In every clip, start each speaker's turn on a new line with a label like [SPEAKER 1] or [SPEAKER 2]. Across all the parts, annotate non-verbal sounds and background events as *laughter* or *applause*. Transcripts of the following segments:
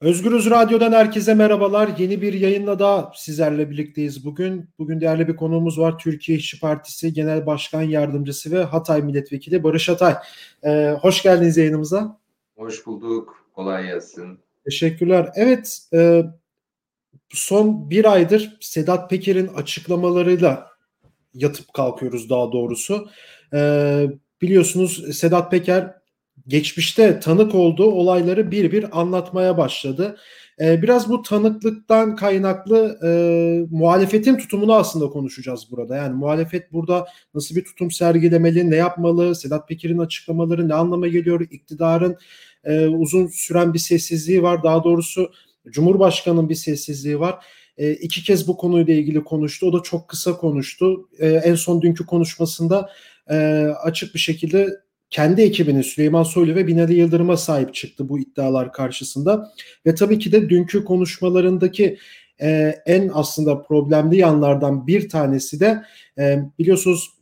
[SPEAKER 1] Özgürüz Radyo'dan herkese merhabalar. Yeni bir yayınla da sizlerle birlikteyiz bugün. Bugün değerli bir konuğumuz var. Türkiye İşçi Partisi Genel Başkan Yardımcısı ve Hatay Milletvekili Barış Hatay. Ee, hoş geldiniz yayınımıza.
[SPEAKER 2] Hoş bulduk. Kolay gelsin.
[SPEAKER 1] Teşekkürler. Evet, e, son bir aydır Sedat Peker'in açıklamalarıyla yatıp kalkıyoruz daha doğrusu. E, biliyorsunuz Sedat Peker geçmişte tanık olduğu olayları bir bir anlatmaya başladı. Ee, biraz bu tanıklıktan kaynaklı e, muhalefetin tutumunu aslında konuşacağız burada. Yani muhalefet burada nasıl bir tutum sergilemeli, ne yapmalı, Sedat Peker'in açıklamaları ne anlama geliyor, iktidarın e, uzun süren bir sessizliği var. Daha doğrusu Cumhurbaşkanı'nın bir sessizliği var. E, iki kez bu konuyla ilgili konuştu. O da çok kısa konuştu. E, en son dünkü konuşmasında e, açık bir şekilde kendi ekibinin Süleyman Soylu ve Binali Yıldırım'a sahip çıktı bu iddialar karşısında. Ve tabii ki de dünkü konuşmalarındaki e, en aslında problemli yanlardan bir tanesi de e, biliyorsunuz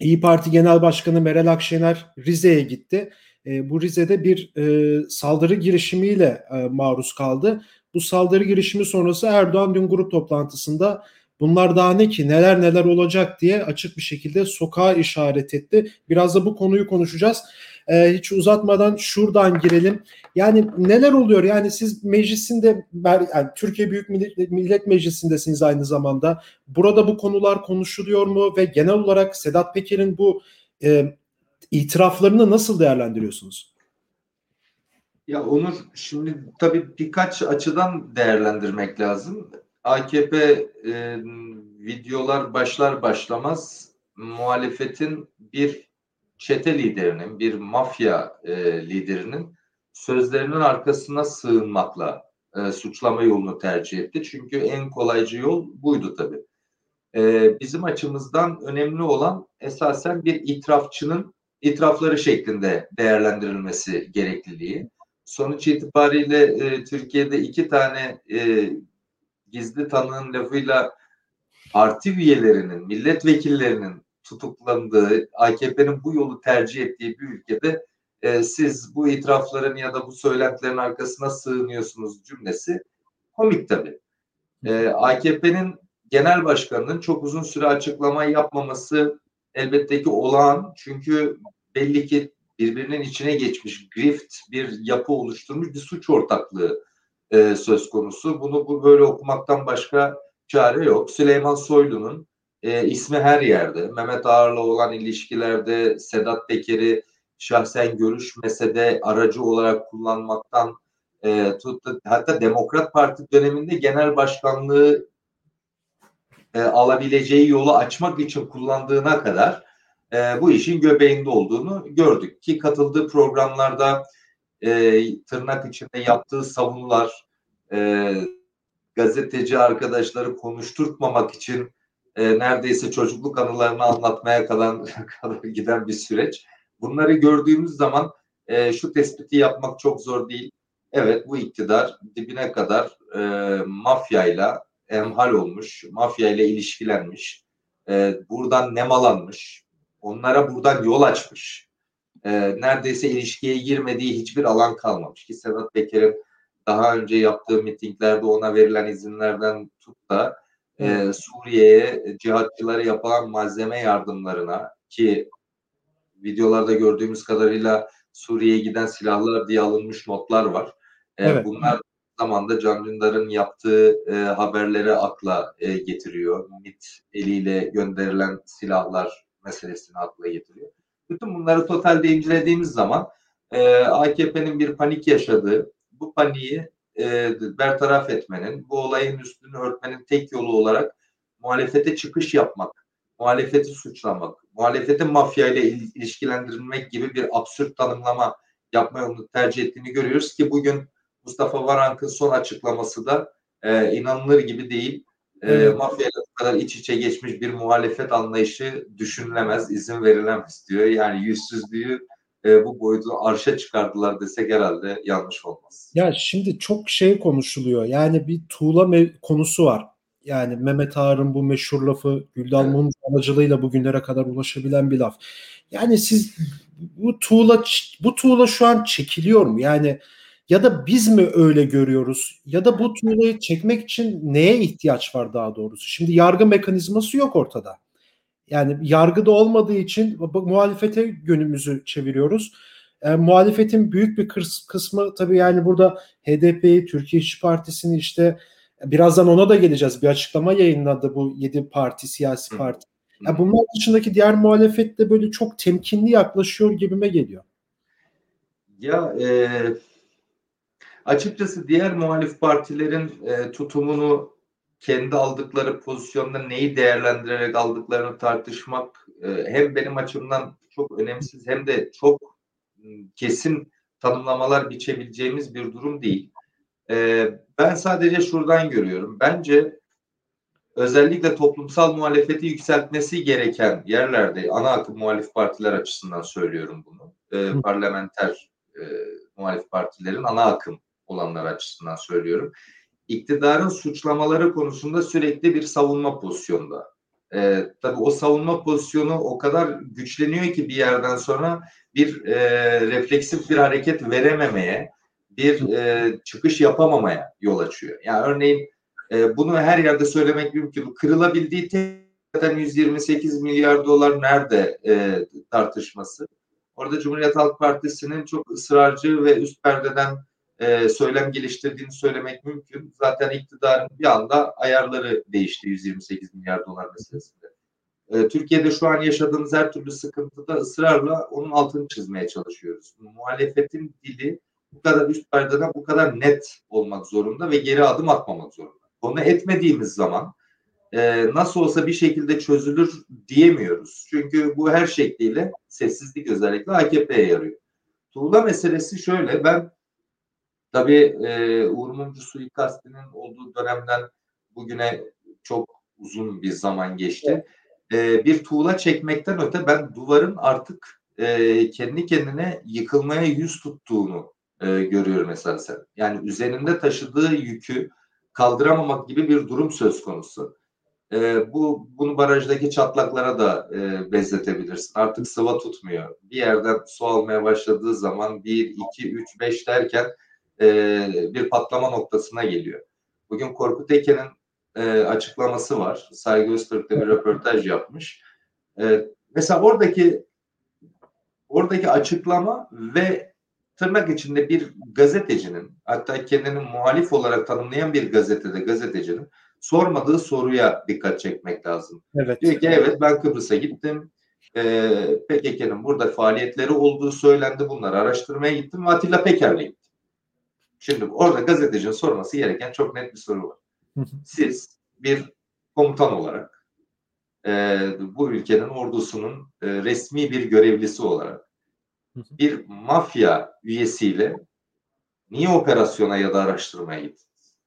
[SPEAKER 1] İyi Parti Genel Başkanı Meral Akşener Rize'ye gitti. E, bu Rize'de bir e, saldırı girişimiyle e, maruz kaldı. Bu saldırı girişimi sonrası Erdoğan dün grup toplantısında Bunlar daha ne ki neler neler olacak diye açık bir şekilde sokağa işaret etti. Biraz da bu konuyu konuşacağız. Ee, hiç uzatmadan şuradan girelim. Yani neler oluyor? Yani siz meclisinde yani Türkiye Büyük Millet, Meclisi'ndesiniz aynı zamanda. Burada bu konular konuşuluyor mu ve genel olarak Sedat Peker'in bu e, itiraflarını nasıl değerlendiriyorsunuz?
[SPEAKER 2] Ya Onur şimdi tabii birkaç açıdan değerlendirmek lazım. AKP e, videolar başlar başlamaz muhalefetin bir çete liderinin, bir mafya e, liderinin sözlerinin arkasına sığınmakla e, suçlama yolunu tercih etti. Çünkü en kolaycı yol buydu tabii. E, bizim açımızdan önemli olan esasen bir itirafçının itirafları şeklinde değerlendirilmesi gerekliliği. Sonuç itibariyle e, Türkiye'de iki tane e, gizli tanığın lafıyla parti üyelerinin, milletvekillerinin tutuklandığı, AKP'nin bu yolu tercih ettiği bir ülkede e, siz bu itirafların ya da bu söylentilerin arkasına sığınıyorsunuz cümlesi komik tabii. E, AKP'nin genel başkanının çok uzun süre açıklama yapmaması elbette ki olağan. Çünkü belli ki birbirinin içine geçmiş grift bir yapı oluşturmuş bir suç ortaklığı e, söz konusu. Bunu bu böyle okumaktan başka çare yok. Süleyman Soylu'nun e, ismi her yerde. Mehmet Ağar'la olan ilişkilerde Sedat Peker'i şahsen görüşmese de aracı olarak kullanmaktan e, tuttu. Hatta Demokrat Parti döneminde genel başkanlığı e, alabileceği yolu açmak için kullandığına kadar e, bu işin göbeğinde olduğunu gördük ki katıldığı programlarda e, tırnak içinde yaptığı savunular e, gazeteci arkadaşları konuşturtmamak için e, neredeyse çocukluk anılarını anlatmaya kadar, *laughs* kadar giden bir süreç. Bunları gördüğümüz zaman e, şu tespiti yapmak çok zor değil. Evet bu iktidar dibine kadar e, mafyayla emhal olmuş, mafyayla ilişkilenmiş, e, buradan nemalanmış, onlara buradan yol açmış e, neredeyse ilişkiye girmediği hiçbir alan kalmamış ki Sedat Peker'in daha önce yaptığı mitinglerde ona verilen izinlerden tut da e, Suriye'ye cihatçılara yapılan malzeme yardımlarına ki videolarda gördüğümüz kadarıyla Suriye'ye giden silahlar diye alınmış notlar var. E, evet. Bunlar zamanda Can Dündar'ın yaptığı e, haberleri akla e, getiriyor. MIT eliyle gönderilen silahlar meselesini akla getiriyor. Bütün bunları totalde incelediğimiz zaman e, AKP'nin bir panik yaşadığı, bu paniği e, bertaraf etmenin, bu olayın üstünü örtmenin tek yolu olarak muhalefete çıkış yapmak, muhalefeti suçlamak, muhalefeti mafya ile ilişkilendirilmek gibi bir absürt tanımlama yapma yolunu tercih ettiğini görüyoruz ki bugün Mustafa Varank'ın son açıklaması da e, inanılır gibi değil. E, bu kadar iç içe geçmiş bir muhalefet anlayışı düşünülemez, izin verilemez diyor. Yani yüzsüzlüğü e, bu boyutu arşa çıkardılar desek herhalde yanlış olmaz.
[SPEAKER 1] Ya şimdi çok şey konuşuluyor. Yani bir tuğla konusu var. Yani Mehmet Ağar'ın bu meşhur lafı Güldan evet. aracılığıyla bugünlere kadar ulaşabilen bir laf. Yani siz bu tuğla bu tuğla şu an çekiliyor mu? Yani Ya da biz mi öyle görüyoruz? Ya da bu tuğlayı çekmek için neye ihtiyaç var daha doğrusu? Şimdi yargı mekanizması yok ortada. Yani yargıda olmadığı için muhalefete gönlümüzü çeviriyoruz. E, muhalefetin büyük bir kısmı tabii yani burada HDP'yi, Türkiye İşçi Partisi'ni işte birazdan ona da geleceğiz. Bir açıklama yayınladı bu yedi parti, siyasi parti. Yani bunlar dışındaki diğer muhalefet de böyle çok temkinli yaklaşıyor gibime geliyor.
[SPEAKER 2] Ya e, açıkçası diğer muhalif partilerin e, tutumunu kendi aldıkları pozisyonda neyi değerlendirerek aldıklarını tartışmak e, hem benim açımdan çok önemsiz hem de çok kesin tanımlamalar biçebileceğimiz bir durum değil. E, ben sadece şuradan görüyorum. Bence özellikle toplumsal muhalefeti yükseltmesi gereken yerlerde ana akım muhalif partiler açısından söylüyorum bunu. E, parlamenter e, muhalif partilerin ana akım olanlar açısından söylüyorum. İktidarın suçlamaları konusunda sürekli bir savunma pozisyonda. E, tabii o savunma pozisyonu o kadar güçleniyor ki bir yerden sonra bir e, refleksif bir hareket verememeye, bir e, çıkış yapamamaya yol açıyor. Yani örneğin e, bunu her yerde söylemek mümkün. Kırılabildiği tek 128 milyar dolar nerede e, tartışması. Orada Cumhuriyet Halk Partisi'nin çok ısrarcı ve üst perdeden e, söylem geliştirdiğini söylemek mümkün. Zaten iktidarın bir anda ayarları değişti 128 milyar dolar meselesinde. E, Türkiye'de şu an yaşadığımız her türlü sıkıntıda ısrarla onun altını çizmeye çalışıyoruz. Muhalefetin dili bu kadar üst perdeden bu kadar net olmak zorunda ve geri adım atmamak zorunda. Onu etmediğimiz zaman e, nasıl olsa bir şekilde çözülür diyemiyoruz. Çünkü bu her şekliyle sessizlik özellikle AKP'ye yarıyor. Tuğla meselesi şöyle ben tabii e, Uğur Mumcu suikastinin olduğu dönemden bugüne çok uzun bir zaman geçti. E, bir tuğla çekmekten öte ben duvarın artık e, kendi kendine yıkılmaya yüz tuttuğunu e, görüyorum esasen. Yani üzerinde taşıdığı yükü kaldıramamak gibi bir durum söz konusu. E, bu bunu barajdaki çatlaklara da e, benzetebilirsin. Artık sıva tutmuyor. Bir yerden su almaya başladığı zaman 1, 2, 3, 5 derken e, bir patlama noktasına geliyor. Bugün Korkut Eken'in e, açıklaması var. Saygı Öztürk'te bir röportaj yapmış. E, mesela oradaki oradaki açıklama ve tırnak içinde bir gazetecinin hatta kendini muhalif olarak tanımlayan bir gazetede gazetecinin sormadığı soruya dikkat çekmek lazım. Evet. Diyor ki evet ben Kıbrıs'a gittim. Ee, PKK'nın burada faaliyetleri olduğu söylendi. Bunları araştırmaya gittim ve Atilla Peker'le gittim. Şimdi orada gazetecinin sorması gereken çok net bir soru var. Siz bir komutan olarak e, bu ülkenin ordusunun e, resmi bir görevlisi olarak bir mafya üyesiyle niye operasyona ya da araştırmaya gittiniz?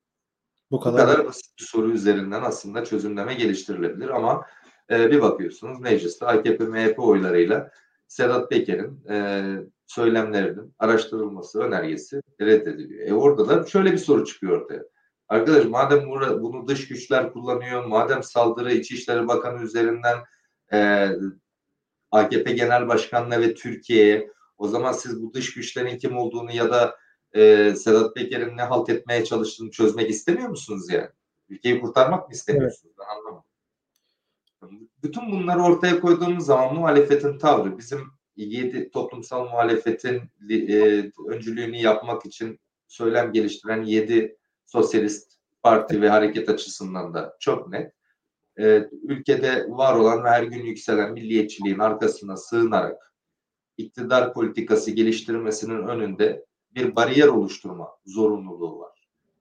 [SPEAKER 2] Bu kadar, Bu kadar basit bir soru üzerinden aslında çözümleme geliştirilebilir ama e, bir bakıyorsunuz mecliste AKP MHP oylarıyla Sedat Peker'in e, söylemlerinin araştırılması önergesi reddediliyor. E orada da şöyle bir soru çıkıyor ortaya. Arkadaş madem bunu dış güçler kullanıyor, madem saldırı İçişleri Bakanı üzerinden e, AKP Genel Başkanı'na ve Türkiye'ye o zaman siz bu dış güçlerin kim olduğunu ya da e, Sedat Peker'in ne halt etmeye çalıştığını çözmek istemiyor musunuz yani? Ülkeyi kurtarmak mı istemiyorsunuz? Evet. Anlamadım. Bütün bunları ortaya koyduğumuz zaman muhalefetin tavrı bizim yedi toplumsal muhalefetin e, öncülüğünü yapmak için söylem geliştiren yedi sosyalist parti ve hareket açısından da çok net. E, ülkede var olan ve her gün yükselen milliyetçiliğin arkasına sığınarak iktidar politikası geliştirmesinin önünde bir bariyer oluşturma zorunluluğu var.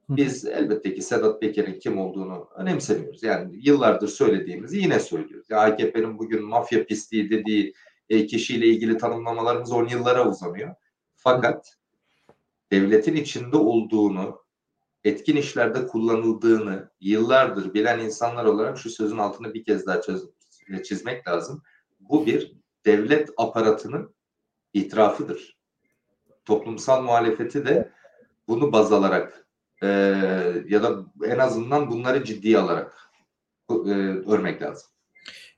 [SPEAKER 2] Biz elbette ki Sedat Peker'in kim olduğunu önemsemiyoruz. Yani yıllardır söylediğimizi yine söylüyoruz. Ya AKP'nin bugün mafya pisliği dediği kişiyle ilgili tanımlamalarımız 10 yıllara uzanıyor. Fakat devletin içinde olduğunu, etkin işlerde kullanıldığını yıllardır bilen insanlar olarak şu sözün altını bir kez daha çiz, çizmek lazım. Bu bir devlet aparatının itirafıdır. Toplumsal muhalefeti de bunu baz alarak e, ya da en azından bunları ciddiye alarak e, örmek lazım.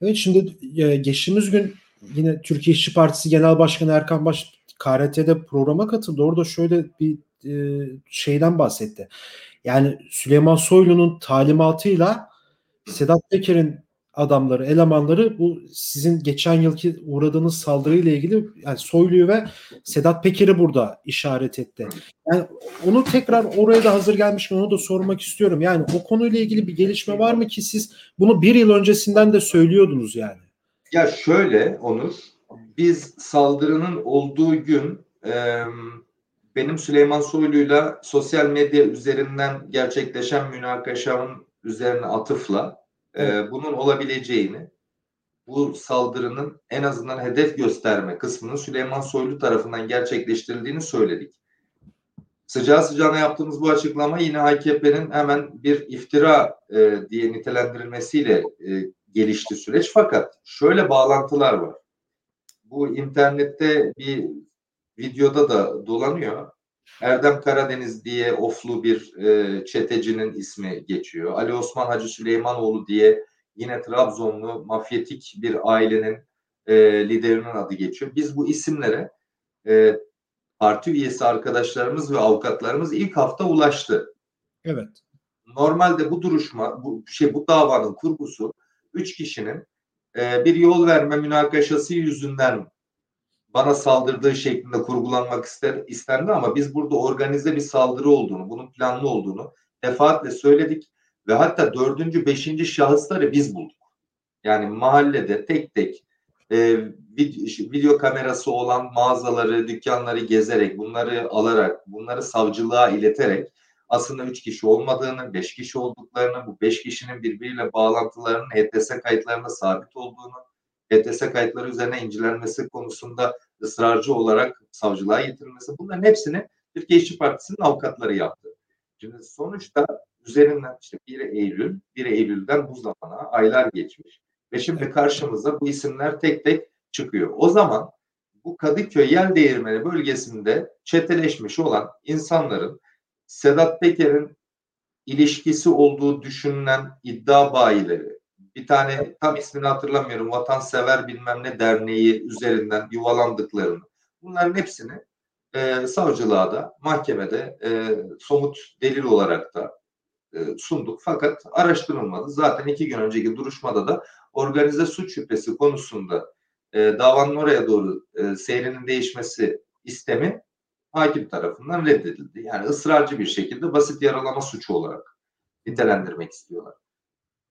[SPEAKER 1] Evet şimdi e, geçtiğimiz gün yine Türkiye İşçi Partisi Genel Başkanı Erkan Baş KRT'de programa katıldı. Orada şöyle bir e, şeyden bahsetti. Yani Süleyman Soylu'nun talimatıyla Sedat Peker'in adamları, elemanları bu sizin geçen yılki uğradığınız saldırıyla ilgili yani Soylu'yu ve Sedat Peker'i burada işaret etti. Yani onu tekrar oraya da hazır gelmiş mi onu da sormak istiyorum. Yani o konuyla ilgili bir gelişme var mı ki siz bunu bir yıl öncesinden de söylüyordunuz yani?
[SPEAKER 2] Ya şöyle Onur, biz saldırının olduğu gün e, benim Süleyman Soylu'yla sosyal medya üzerinden gerçekleşen münakaşanın üzerine atıfla e, bunun olabileceğini, bu saldırının en azından hedef gösterme kısmının Süleyman Soylu tarafından gerçekleştirildiğini söyledik. Sıcağı sıcağına yaptığımız bu açıklama yine AKP'nin hemen bir iftira e, diye nitelendirilmesiyle e, gelişti süreç. Fakat şöyle bağlantılar var. Bu internette bir videoda da dolanıyor. Erdem Karadeniz diye oflu bir e, çetecinin ismi geçiyor. Ali Osman Hacı Süleymanoğlu diye yine Trabzonlu mafyatik bir ailenin e, liderinin adı geçiyor. Biz bu isimlere e, parti üyesi arkadaşlarımız ve avukatlarımız ilk hafta ulaştı.
[SPEAKER 1] Evet.
[SPEAKER 2] Normalde bu duruşma, bu şey bu davanın kurgusu üç kişinin e, bir yol verme münakaşası yüzünden bana saldırdığı şeklinde kurgulanmak ister, istendi ama biz burada organize bir saldırı olduğunu, bunun planlı olduğunu defaatle söyledik ve hatta dördüncü, beşinci şahısları biz bulduk. Yani mahallede tek tek e, video, video kamerası olan mağazaları, dükkanları gezerek, bunları alarak, bunları savcılığa ileterek aslında üç kişi olmadığını, beş kişi olduklarını, bu beş kişinin birbiriyle bağlantılarının HTS kayıtlarında sabit olduğunu, HTS kayıtları üzerine incelenmesi konusunda ısrarcı olarak savcılığa getirilmesi bunların hepsini Türkiye İşçi Partisi'nin avukatları yaptı. Şimdi sonuçta üzerinden işte 1 Eylül, 1 Eylül'den bu zamana aylar geçmiş. Ve şimdi karşımıza bu isimler tek tek çıkıyor. O zaman bu Kadıköy Yel Değirmeni bölgesinde çeteleşmiş olan insanların Sedat Peker'in ilişkisi olduğu düşünülen iddia bayileri, bir tane tam ismini hatırlamıyorum. Vatansever bilmem ne derneği üzerinden yuvalandıklarını. Bunların hepsini e, savcılığa da mahkemede e, somut delil olarak da e, sunduk. Fakat araştırılmadı. Zaten iki gün önceki duruşmada da organize suç şüphesi konusunda e, davanın oraya doğru e, seyrinin değişmesi istemi hakim tarafından reddedildi. Yani ısrarcı bir şekilde basit yaralama suçu olarak nitelendirmek istiyorlar.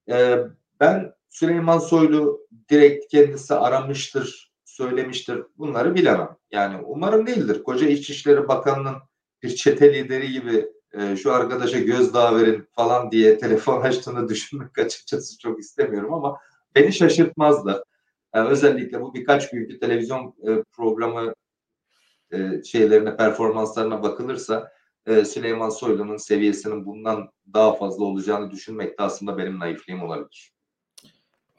[SPEAKER 2] E, ben Süleyman Soylu direkt kendisi aramıştır, söylemiştir. Bunları bilemem. Yani umarım değildir. Koca İçişleri Bakanı'nın bir çete lideri gibi e, şu arkadaşa gözdağı verin falan diye *laughs* telefon açtığını düşünmek açıkçası çok istemiyorum ama beni şaşırtmaz da. Yani özellikle bu birkaç günkü televizyon e, programı e, şeylerine, performanslarına bakılırsa e, Süleyman Soylu'nun seviyesinin bundan daha fazla olacağını düşünmek de aslında benim naifliğim olabilir.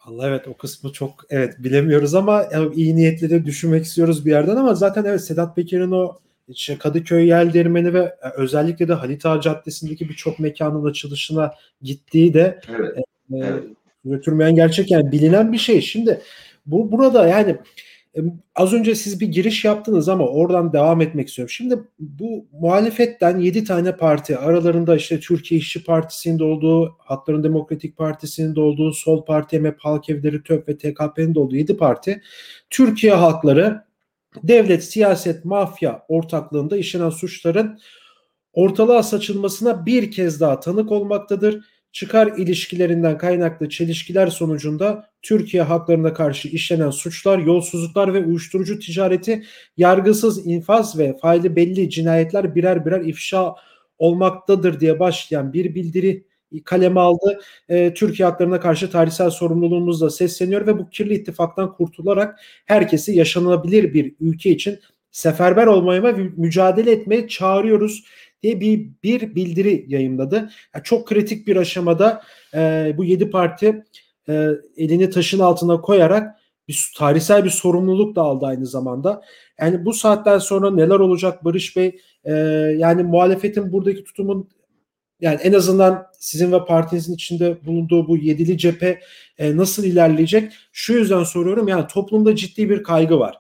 [SPEAKER 1] Allah evet o kısmı çok evet bilemiyoruz ama yani iyi niyetli de düşünmek istiyoruz bir yerden ama zaten evet Sedat Peker'in o işte Kadıköy Yel Dermeni ve e, özellikle de Halit Ağa Caddesi'ndeki birçok mekanın açılışına gittiği de evet. E, evet. götürmeyen gerçek yani bilinen bir şey. Şimdi bu burada yani Az önce siz bir giriş yaptınız ama oradan devam etmek istiyorum. Şimdi bu muhalefetten 7 tane parti aralarında işte Türkiye İşçi Partisi'nin de olduğu, Halkların Demokratik Partisi'nin de olduğu, Sol Parti, MHP, Halk Evleri, TÖP ve TKP'nin de olduğu 7 parti Türkiye halkları devlet, siyaset, mafya ortaklığında işlenen suçların ortalığa saçılmasına bir kez daha tanık olmaktadır çıkar ilişkilerinden kaynaklı çelişkiler sonucunda Türkiye haklarına karşı işlenen suçlar, yolsuzluklar ve uyuşturucu ticareti yargısız infaz ve faili belli cinayetler birer birer ifşa olmaktadır diye başlayan bir bildiri kaleme aldı. E, Türkiye haklarına karşı tarihsel sorumluluğumuzla sesleniyor ve bu kirli ittifaktan kurtularak herkesi yaşanabilir bir ülke için seferber olmaya ve mücadele etmeye çağırıyoruz diye bir, bir bildiri yayınladı. Yani çok kritik bir aşamada e, bu yedi parti e, elini taşın altına koyarak bir tarihsel bir sorumluluk da aldı aynı zamanda. Yani bu saatten sonra neler olacak Barış Bey? E, yani muhalefetin buradaki tutumun yani en azından sizin ve partinizin içinde bulunduğu bu yedili cephe e, nasıl ilerleyecek? Şu yüzden soruyorum yani toplumda ciddi bir kaygı var.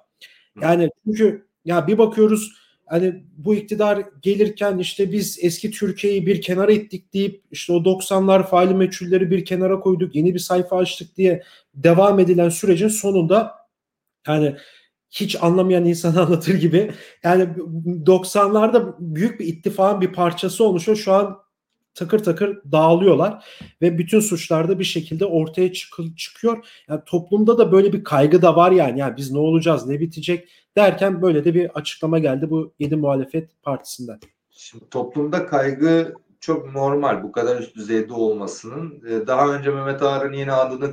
[SPEAKER 1] Yani çünkü ya bir bakıyoruz hani bu iktidar gelirken işte biz eski Türkiye'yi bir kenara ettik deyip işte o 90'lar faili meçhulleri bir kenara koyduk yeni bir sayfa açtık diye devam edilen sürecin sonunda yani hiç anlamayan insan *laughs* anlatır gibi yani 90'larda büyük bir ittifakın bir parçası olmuş ve şu an takır takır dağılıyorlar ve bütün suçlar da bir şekilde ortaya çık- çıkıyor. Yani toplumda da böyle bir kaygı da var yani. Yani biz ne olacağız, ne bitecek derken böyle de bir açıklama geldi bu yedi muhalefet partisinden.
[SPEAKER 2] Şimdi toplumda kaygı çok normal bu kadar üst düzeyde olmasının. Ee, daha önce Mehmet Ağar'ın yine adının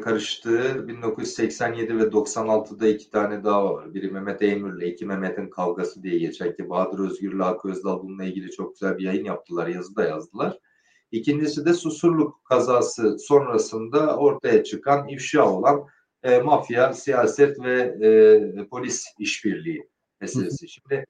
[SPEAKER 2] karıştığı 1987 ve 96'da iki tane dava var. Biri Mehmet Eymür'le, iki Mehmet'in kavgası diye geçer ki Bahadır Özgür'le Hakkı Özdal bununla ilgili çok güzel bir yayın yaptılar, yazı da yazdılar. İkincisi de Susurluk kazası sonrasında ortaya çıkan ifşa olan e, mafya, siyaset ve e, polis işbirliği meselesi. Şimdi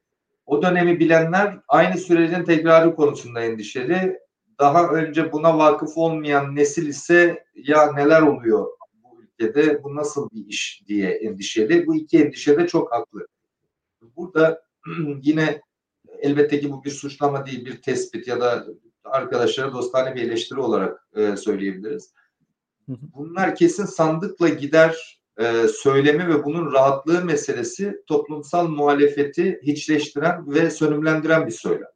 [SPEAKER 2] o dönemi bilenler aynı sürecin tekrarı konusunda endişeli. Daha önce buna vakıf olmayan nesil ise ya neler oluyor bu ülkede, bu nasıl bir iş diye endişeli. Bu iki endişe de çok haklı. Burada *clears throat* yine elbette ki bu bir suçlama değil, bir tespit ya da arkadaşlara dostane bir eleştiri olarak e, söyleyebiliriz. Bunlar kesin sandıkla gider e, söylemi ve bunun rahatlığı meselesi toplumsal muhalefeti hiçleştiren ve sönümlendiren bir söylem.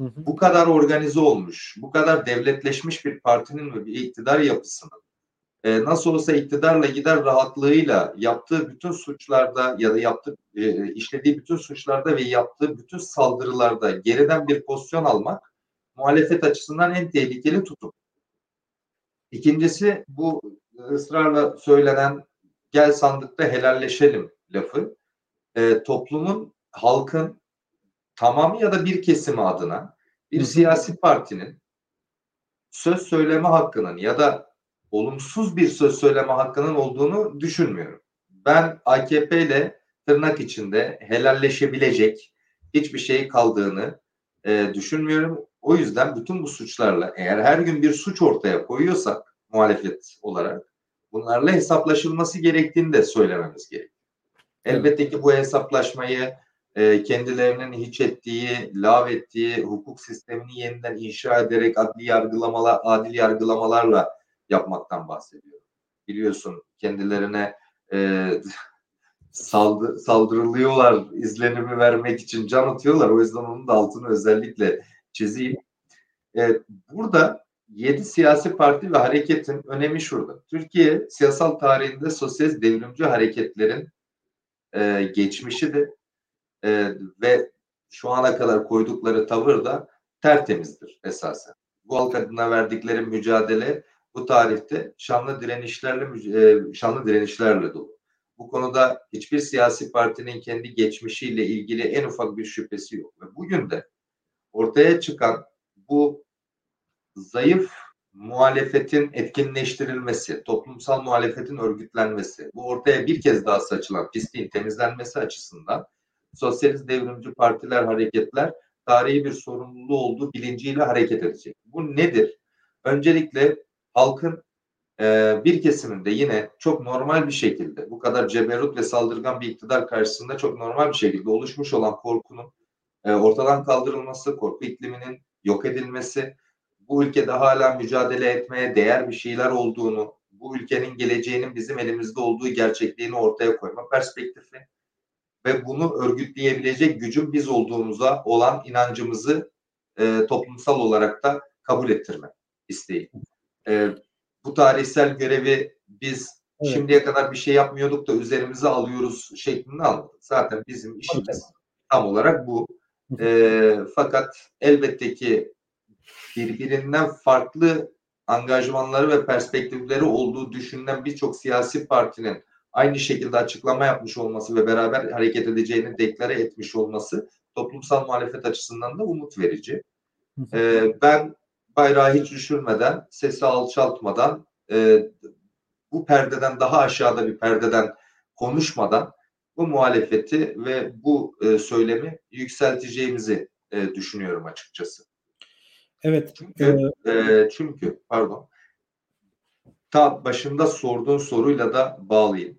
[SPEAKER 2] Hı hı. Bu kadar organize olmuş, bu kadar devletleşmiş bir partinin ve bir iktidar yapısının e, nasıl olsa iktidarla gider rahatlığıyla yaptığı bütün suçlarda ya da yaptığı e, işlediği bütün suçlarda ve yaptığı bütün saldırılarda geriden bir pozisyon almak muhalefet açısından en tehlikeli tutum. İkincisi bu ısrarla söylenen gel sandıkta helalleşelim lafı e, toplumun halkın tamamı ya da bir kesimi adına bir siyasi partinin söz söyleme hakkının ya da olumsuz bir söz söyleme hakkının olduğunu düşünmüyorum. Ben AKP ile tırnak içinde helalleşebilecek hiçbir şey kaldığını e, düşünmüyorum. O yüzden bütün bu suçlarla eğer her gün bir suç ortaya koyuyorsak muhalefet olarak bunlarla hesaplaşılması gerektiğini de söylememiz gerekiyor. Elbette ki bu hesaplaşmayı e, kendilerinin hiç ettiği, lav ettiği hukuk sistemini yeniden inşa ederek adli yargılamalar, adil yargılamalarla yapmaktan bahsediyor. Biliyorsun kendilerine e, *laughs* saldı, saldırılıyorlar izlenimi vermek için can atıyorlar. O yüzden onun da altını özellikle çizeyim. E, burada yedi siyasi parti ve hareketin önemi şurada. Türkiye siyasal tarihinde sosyalist devrimci hareketlerin e, geçmişidir e, ve şu ana kadar koydukları tavır da tertemizdir esasen. Bu halk adına verdikleri mücadele bu tarihte şanlı direnişlerle e, şanlı direnişlerle dolu. Bu konuda hiçbir siyasi partinin kendi geçmişiyle ilgili en ufak bir şüphesi yok. Ve bugün de ortaya çıkan bu zayıf muhalefetin etkinleştirilmesi, toplumsal muhalefetin örgütlenmesi, bu ortaya bir kez daha saçılan pisliğin temizlenmesi açısından sosyalist devrimci partiler, hareketler tarihi bir sorumluluğu olduğu bilinciyle hareket edecek. Bu nedir? Öncelikle halkın e, bir kesiminde yine çok normal bir şekilde bu kadar ceberut ve saldırgan bir iktidar karşısında çok normal bir şekilde oluşmuş olan korkunun e, ortadan kaldırılması, korku ikliminin yok edilmesi, bu ülkede hala mücadele etmeye değer bir şeyler olduğunu, bu ülkenin geleceğinin bizim elimizde olduğu gerçekliğini ortaya koyma perspektifi ve bunu örgütleyebilecek gücün biz olduğumuza olan inancımızı e, toplumsal olarak da kabul ettirme isteği. E, bu tarihsel görevi biz evet. şimdiye kadar bir şey yapmıyorduk da üzerimize alıyoruz şeklinde almadık. Zaten bizim işimiz tam olarak bu. E, fakat elbette ki birbirinden farklı angajmanları ve perspektifleri olduğu düşünülen birçok siyasi partinin aynı şekilde açıklama yapmış olması ve beraber hareket edeceğini deklare etmiş olması toplumsal muhalefet açısından da umut verici. Ee, ben bayrağı hiç düşürmeden, sesi alçaltmadan, e, bu perdeden daha aşağıda bir perdeden konuşmadan bu muhalefeti ve bu e, söylemi yükselteceğimizi e, düşünüyorum açıkçası.
[SPEAKER 1] Evet.
[SPEAKER 2] Çünkü, e, e, çünkü pardon ta başında sorduğun soruyla da bağlayayım.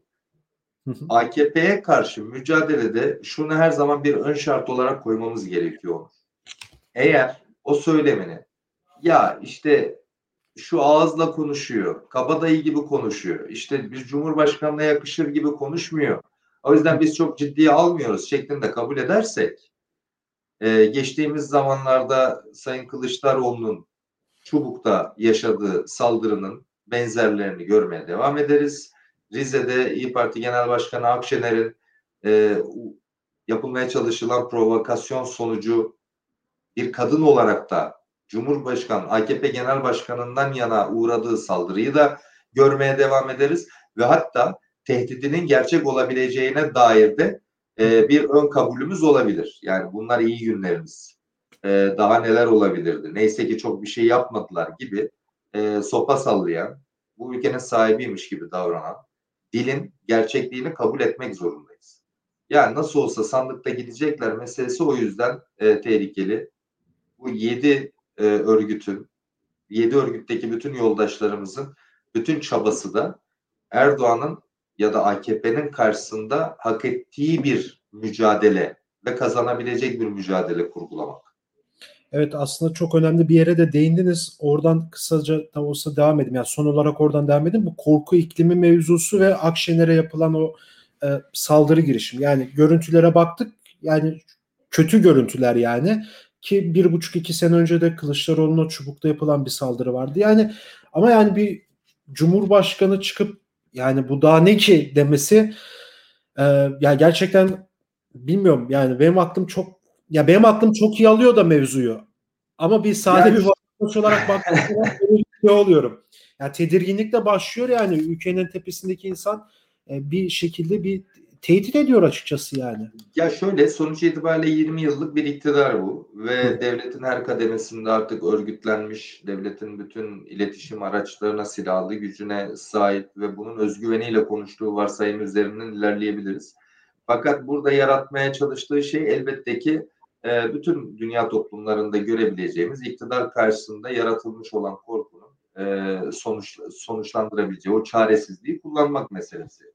[SPEAKER 2] AKP'ye karşı mücadelede şunu her zaman bir ön şart olarak koymamız gerekiyor. Eğer o söylemini ya işte şu ağızla konuşuyor, kabadayı gibi konuşuyor, işte bir cumhurbaşkanına yakışır gibi konuşmuyor. O yüzden biz çok ciddiye almıyoruz şeklinde kabul edersek ee, geçtiğimiz zamanlarda Sayın Kılıçdaroğlu'nun Çubuk'ta yaşadığı saldırının benzerlerini görmeye devam ederiz. Rize'de İyi Parti Genel Başkanı Akşener'in e, yapılmaya çalışılan provokasyon sonucu bir kadın olarak da Cumhurbaşkanı AKP Genel Başkanı'ndan yana uğradığı saldırıyı da görmeye devam ederiz ve hatta tehdidinin gerçek olabileceğine dair de e, bir ön kabulümüz olabilir. Yani bunlar iyi günlerimiz. E, daha neler olabilirdi? Neyse ki çok bir şey yapmadılar gibi e, sopa sallayan, bu ülkenin sahibiymiş gibi davranan dilin gerçekliğini kabul etmek zorundayız. Yani nasıl olsa sandıkta gidecekler meselesi o yüzden e, tehlikeli. Bu yedi e, örgütün, yedi örgütteki bütün yoldaşlarımızın bütün çabası da Erdoğan'ın ya da AKP'nin karşısında hak ettiği bir mücadele ve kazanabilecek bir mücadele kurgulamak.
[SPEAKER 1] Evet aslında çok önemli bir yere de değindiniz. Oradan kısaca da olsa devam edeyim. Yani son olarak oradan devam edeyim. Bu korku iklimi mevzusu ve Akşener'e yapılan o e, saldırı girişim. Yani görüntülere baktık. Yani kötü görüntüler yani. Ki bir buçuk iki sene önce de Kılıçdaroğlu'na çubukta yapılan bir saldırı vardı. Yani ama yani bir Cumhurbaşkanı çıkıp yani bu daha ne ki demesi e, ya gerçekten bilmiyorum yani benim aklım çok ya benim aklım çok iyi alıyor da mevzuyu. Ama bir sade yani, bir vatandaş olarak baktığımda şey oluyorum. Yani tedirginlikle başlıyor yani ülkenin tepesindeki insan e, bir şekilde bir tehdit ediyor açıkçası yani.
[SPEAKER 2] Ya şöyle sonuç itibariyle 20 yıllık bir iktidar bu ve Hı. devletin her kademesinde artık örgütlenmiş, devletin bütün iletişim araçlarına, silahlı gücüne sahip ve bunun özgüveniyle konuştuğu varsayım üzerinden ilerleyebiliriz. Fakat burada yaratmaya çalıştığı şey elbette ki e, bütün dünya toplumlarında görebileceğimiz iktidar karşısında yaratılmış olan korkunun e, sonuç, sonuçlandırabileceği o çaresizliği kullanmak meselesi.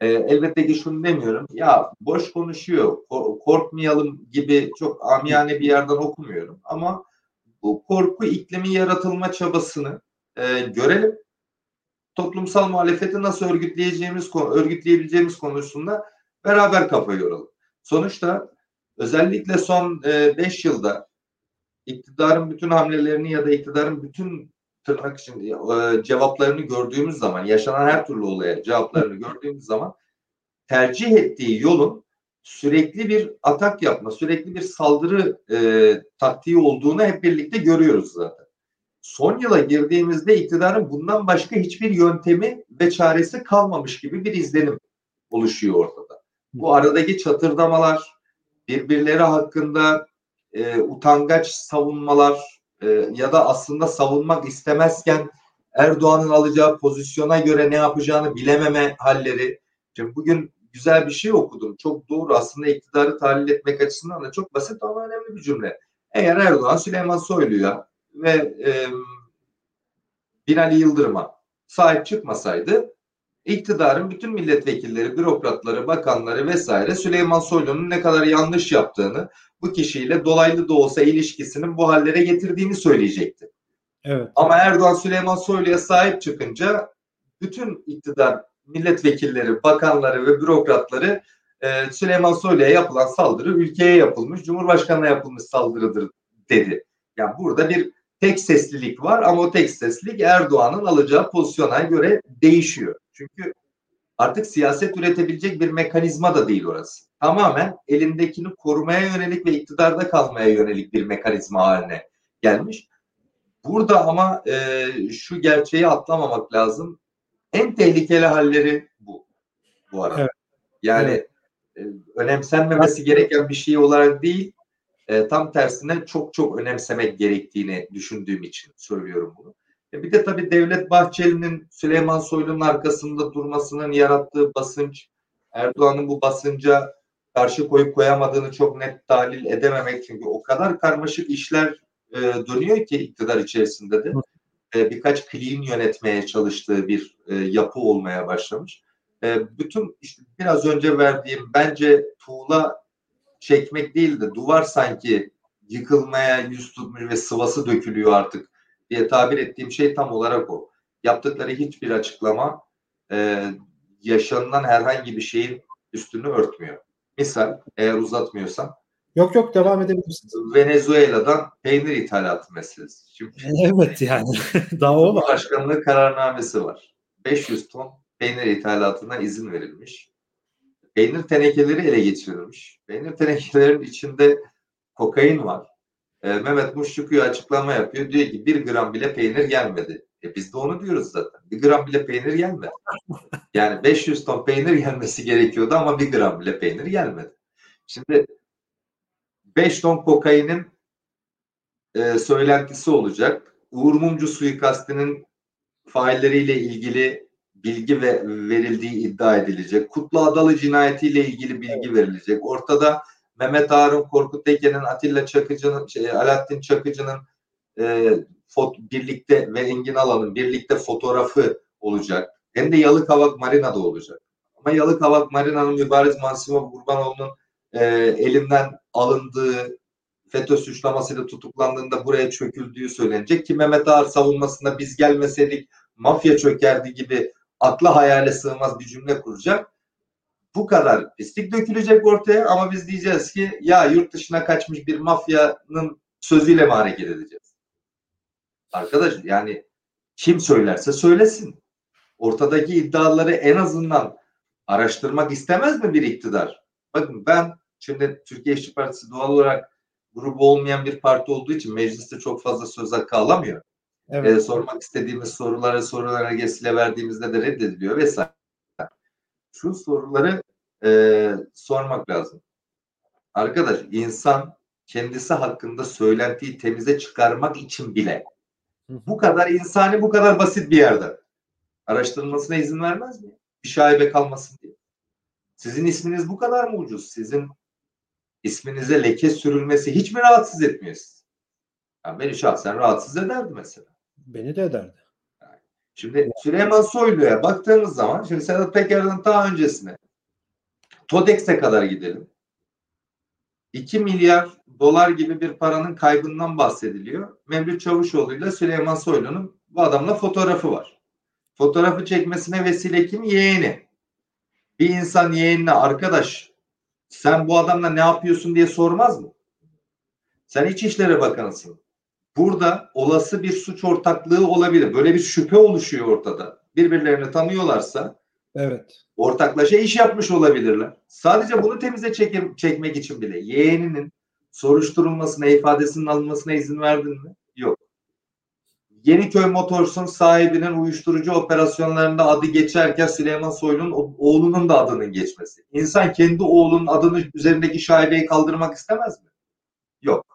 [SPEAKER 2] E, elbette ki şunu demiyorum. Ya boş konuşuyor, korkmayalım gibi çok amiyane bir yerden okumuyorum. Ama bu korku iklimi yaratılma çabasını e, görelim. Toplumsal muhalefeti nasıl örgütleyeceğimiz, örgütleyebileceğimiz konusunda beraber kafa yoralım. Sonuçta özellikle son 5 e, yılda iktidarın bütün hamlelerini ya da iktidarın bütün tırnak için e, cevaplarını gördüğümüz zaman, yaşanan her türlü olaya cevaplarını gördüğümüz zaman tercih ettiği yolun sürekli bir atak yapma, sürekli bir saldırı e, taktiği olduğunu hep birlikte görüyoruz zaten. Son yıla girdiğimizde iktidarın bundan başka hiçbir yöntemi ve çaresi kalmamış gibi bir izlenim oluşuyor ortada. Bu aradaki çatırdamalar, birbirleri hakkında e, utangaç savunmalar, e, ya da aslında savunmak istemezken Erdoğan'ın alacağı pozisyona göre ne yapacağını bilememe halleri. Şimdi bugün güzel bir şey okudum. Çok doğru aslında iktidarı tahlil etmek açısından da çok basit ama önemli bir cümle. Eğer Erdoğan Süleyman Soylu'ya ve e, Binali Yıldırım'a sahip çıkmasaydı iktidarın bütün milletvekilleri, bürokratları, bakanları vesaire Süleyman Soylu'nun ne kadar yanlış yaptığını, bu kişiyle dolaylı da olsa ilişkisinin bu hallere getirdiğini söyleyecekti. Evet. Ama Erdoğan Süleyman Soylu'ya sahip çıkınca bütün iktidar milletvekilleri, bakanları ve bürokratları e, Süleyman Soylu'ya yapılan saldırı ülkeye yapılmış, Cumhurbaşkanı'na yapılmış saldırıdır dedi. Yani burada bir tek seslilik var ama o tek seslilik Erdoğan'ın alacağı pozisyona göre değişiyor. Çünkü artık siyaset üretebilecek bir mekanizma da değil orası. Tamamen elindekini korumaya yönelik ve iktidarda kalmaya yönelik bir mekanizma haline gelmiş. Burada ama e, şu gerçeği atlamamak lazım. En tehlikeli halleri bu. Bu arada. Evet. Yani evet. E, önemsenmemesi gereken bir şey olarak değil, e, tam tersine çok çok önemsemek gerektiğini düşündüğüm için söylüyorum bunu. E bir de tabii Devlet Bahçeli'nin Süleyman Soylu'nun arkasında durmasının yarattığı basınç, Erdoğan'ın bu basınca karşı koyup koyamadığını çok net tahlil edememek çünkü o kadar karmaşık işler e, dönüyor ki iktidar içerisinde de e, birkaç clean yönetmeye çalıştığı bir e, yapı olmaya başlamış. e, bütün işte biraz önce verdiğim bence tuğla çekmek değil de duvar sanki yıkılmaya yüz tutmuş ve sıvası dökülüyor artık diye tabir ettiğim şey tam olarak o. Yaptıkları hiçbir açıklama e, yaşanılan herhangi bir şeyin üstünü örtmüyor. Misal eğer uzatmıyorsam
[SPEAKER 1] Yok yok devam edebilirsiniz.
[SPEAKER 2] Venezuela'dan peynir ithalatı meselesi.
[SPEAKER 1] Şimdi, *laughs* evet yani *laughs* daha o
[SPEAKER 2] var. Başkanlığı kararnamesi var. 500 ton peynir ithalatına izin verilmiş. Peynir tenekeleri ele geçirilmiş. Peynir tenekelerinin içinde kokain var. E, Mehmet Muş çıkıyor açıklama yapıyor. Diyor ki bir gram bile peynir gelmedi. E biz de onu diyoruz zaten. Bir gram bile peynir gelmedi. Yani 500 ton peynir gelmesi gerekiyordu ama bir gram bile peynir gelmedi. Şimdi 5 ton kokainin e, söylentisi olacak. Uğur Mumcu suikastinin failleriyle ilgili bilgi ve verildiği iddia edilecek. Kutlu Adalı cinayetiyle ilgili bilgi verilecek. Ortada Mehmet Harun, Korkut Ege'nin, Atilla Çakıcı'nın, şey, Alaaddin Çakıcı'nın e, fot, birlikte ve Engin Alan'ın birlikte fotoğrafı olacak. Hem de Yalıkavak Marina'da olacak. Ama Yalıkavak Marina'nın mübariz Mansimo Kurbanoğlu'nun e, elinden alındığı FETÖ suçlamasıyla tutuklandığında buraya çöküldüğü söylenecek ki Mehmet Ağar savunmasında biz gelmeseydik mafya çökerdi gibi akla hayale sığmaz bir cümle kuracak. Bu kadar pislik dökülecek ortaya ama biz diyeceğiz ki ya yurt dışına kaçmış bir mafyanın sözüyle mi hareket edeceğiz? Arkadaş yani kim söylerse söylesin. Ortadaki iddiaları en azından araştırmak istemez mi bir iktidar? Bakın ben şimdi Türkiye İşçi Partisi doğal olarak grubu olmayan bir parti olduğu için mecliste çok fazla söz hakkı alamıyor. Evet. Ee, sormak istediğimiz sorulara sorulara önergesiyle verdiğimizde de reddediliyor vesaire. Şu soruları e, sormak lazım. Arkadaş insan kendisi hakkında söylentiyi temize çıkarmak için bile bu kadar insani bu kadar basit bir yerde araştırılmasına izin vermez mi? Bir şaibe kalmasın diye. Sizin isminiz bu kadar mı ucuz? Sizin isminize leke sürülmesi hiç mi rahatsız etmiyor sizi? Yani beni şahsen rahatsız ederdi mesela.
[SPEAKER 1] Beni de ederdi.
[SPEAKER 2] Yani şimdi Süleyman Soylu'ya baktığımız zaman şimdi Sedat Peker'den daha öncesine TODEX'e kadar gidelim. 2 milyar dolar gibi bir paranın kaybından bahsediliyor. Mevlüt Çavuşoğlu ile Süleyman Soylu'nun bu adamla fotoğrafı var. Fotoğrafı çekmesine vesile kim? Yeğeni. Bir insan yeğenine arkadaş sen bu adamla ne yapıyorsun diye sormaz mı? Sen İçişleri Bakanısın. Burada olası bir suç ortaklığı olabilir. Böyle bir şüphe oluşuyor ortada. Birbirlerini tanıyorlarsa
[SPEAKER 1] evet.
[SPEAKER 2] ortaklaşa iş yapmış olabilirler. Sadece bunu temize çekim, çekmek için bile yeğeninin soruşturulmasına, ifadesinin alınmasına izin verdin mi? Yok. Yeniköy Motors'un sahibinin uyuşturucu operasyonlarında adı geçerken Süleyman Soylu'nun oğlunun da adının geçmesi. İnsan kendi oğlunun adını üzerindeki şaibeyi kaldırmak istemez mi? Yok.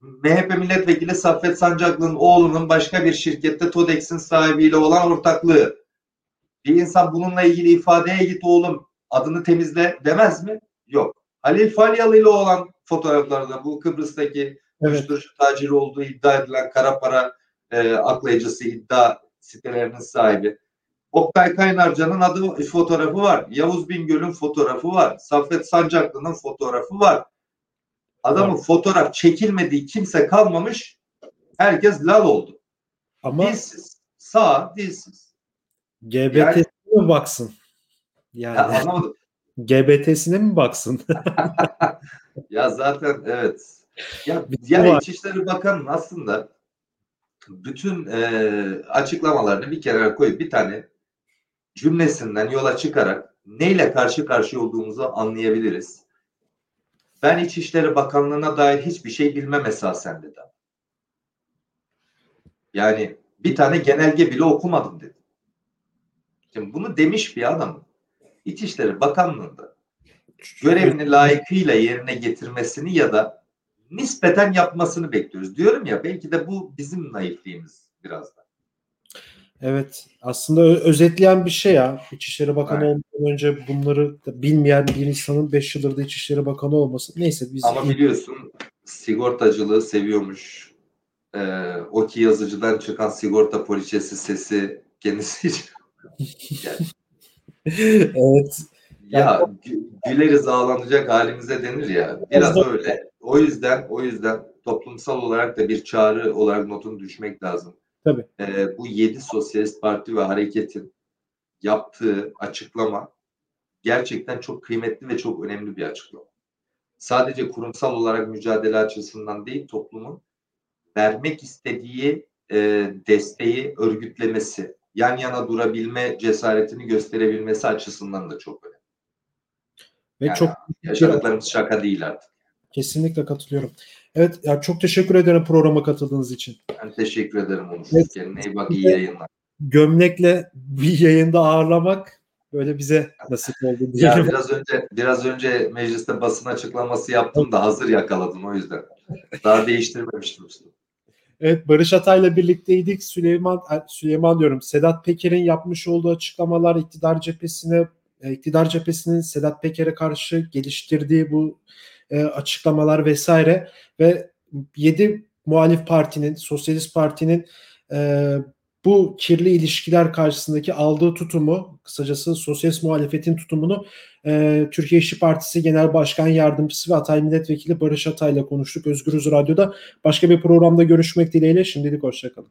[SPEAKER 2] MHP milletvekili Saffet Sancaklı'nın oğlunun başka bir şirkette TODEX'in sahibiyle olan ortaklığı. Bir insan bununla ilgili ifadeye git oğlum adını temizle demez mi? Yok. Halil Falyalı ile olan fotoğraflarda bu Kıbrıs'taki evet. uyuşturucu taciri olduğu iddia edilen kara para e, aklayıcısı iddia sitelerinin sahibi. Oktay Kaynarca'nın adı fotoğrafı var. Yavuz Bingöl'ün fotoğrafı var. Saffet Sancaklı'nın fotoğrafı var. Adamın evet. fotoğraf çekilmediği kimse kalmamış. Herkes lal oldu. Ama dilsiz. Sağ, dilsiz.
[SPEAKER 1] GBT'sine yani, mi baksın? Yani ya, anlamadım. *laughs* GBT'sine mi baksın? *laughs*
[SPEAKER 2] ya zaten evet. Ya, yani İçişleri Bakanı'nın aslında bütün e, açıklamalarını bir kenara koyup bir tane cümlesinden yola çıkarak neyle karşı karşıya olduğumuzu anlayabiliriz. Ben İçişleri Bakanlığı'na dair hiçbir şey bilmem esasen dedi. Yani bir tane genelge bile okumadım dedi. Şimdi bunu demiş bir adam İçişleri Bakanlığı'nda görevini layıkıyla yerine getirmesini ya da nispeten yapmasını bekliyoruz. Diyorum ya belki de bu bizim naifliğimiz biraz da.
[SPEAKER 1] Evet aslında özetleyen bir şey ya. İçişleri Bakanı evet. olmadan önce bunları bilmeyen bir insanın 5 yıldır da İçişleri Bakanı olması. Neyse biz...
[SPEAKER 2] Ama biliyorsun sigortacılığı seviyormuş. Ee, Oki yazıcıdan çıkan sigorta poliçesi sesi kendisi için. *laughs*
[SPEAKER 1] evet.
[SPEAKER 2] Ya güleriz ağlanacak halimize denir ya. Biraz öyle. O yüzden o yüzden toplumsal olarak da bir çağrı olarak notunu düşmek lazım.
[SPEAKER 1] Tabii.
[SPEAKER 2] Ee, bu yedi sosyalist parti ve hareketin yaptığı açıklama gerçekten çok kıymetli ve çok önemli bir açıklama. Sadece kurumsal olarak mücadele açısından değil toplumun vermek istediği e, desteği örgütlemesi, yan yana durabilme cesaretini gösterebilmesi açısından da çok önemli. Ve yani çok yaşadıklarımız şaka değil artık.
[SPEAKER 1] Kesinlikle katılıyorum. Evet, ya çok teşekkür ederim programa katıldığınız için.
[SPEAKER 2] Ben teşekkür ederim Onur. Evet. Kendine iyi bak, iyi yayınlar.
[SPEAKER 1] Gömlekle bir yayında ağırlamak böyle bize nasip oldu *laughs*
[SPEAKER 2] diyelim. Ya biraz önce biraz önce mecliste basın açıklaması yaptım da hazır yakaladım o yüzden. Daha değiştirmemiştim.
[SPEAKER 1] Evet Barış Atay'la birlikteydik. Süleyman Süleyman diyorum. Sedat Peker'in yapmış olduğu açıklamalar iktidar cephesine e, iktidar cephesinin Sedat Peker'e karşı geliştirdiği bu e, açıklamalar vesaire ve 7 muhalif partinin, Sosyalist Parti'nin e, bu kirli ilişkiler karşısındaki aldığı tutumu, kısacası sosyalist muhalefetin tutumunu e, Türkiye İşçi Partisi Genel Başkan Yardımcısı ve Atay Milletvekili Barış Atay'la konuştuk Özgürüz Radyo'da. Başka bir programda görüşmek dileğiyle şimdilik hoşçakalın.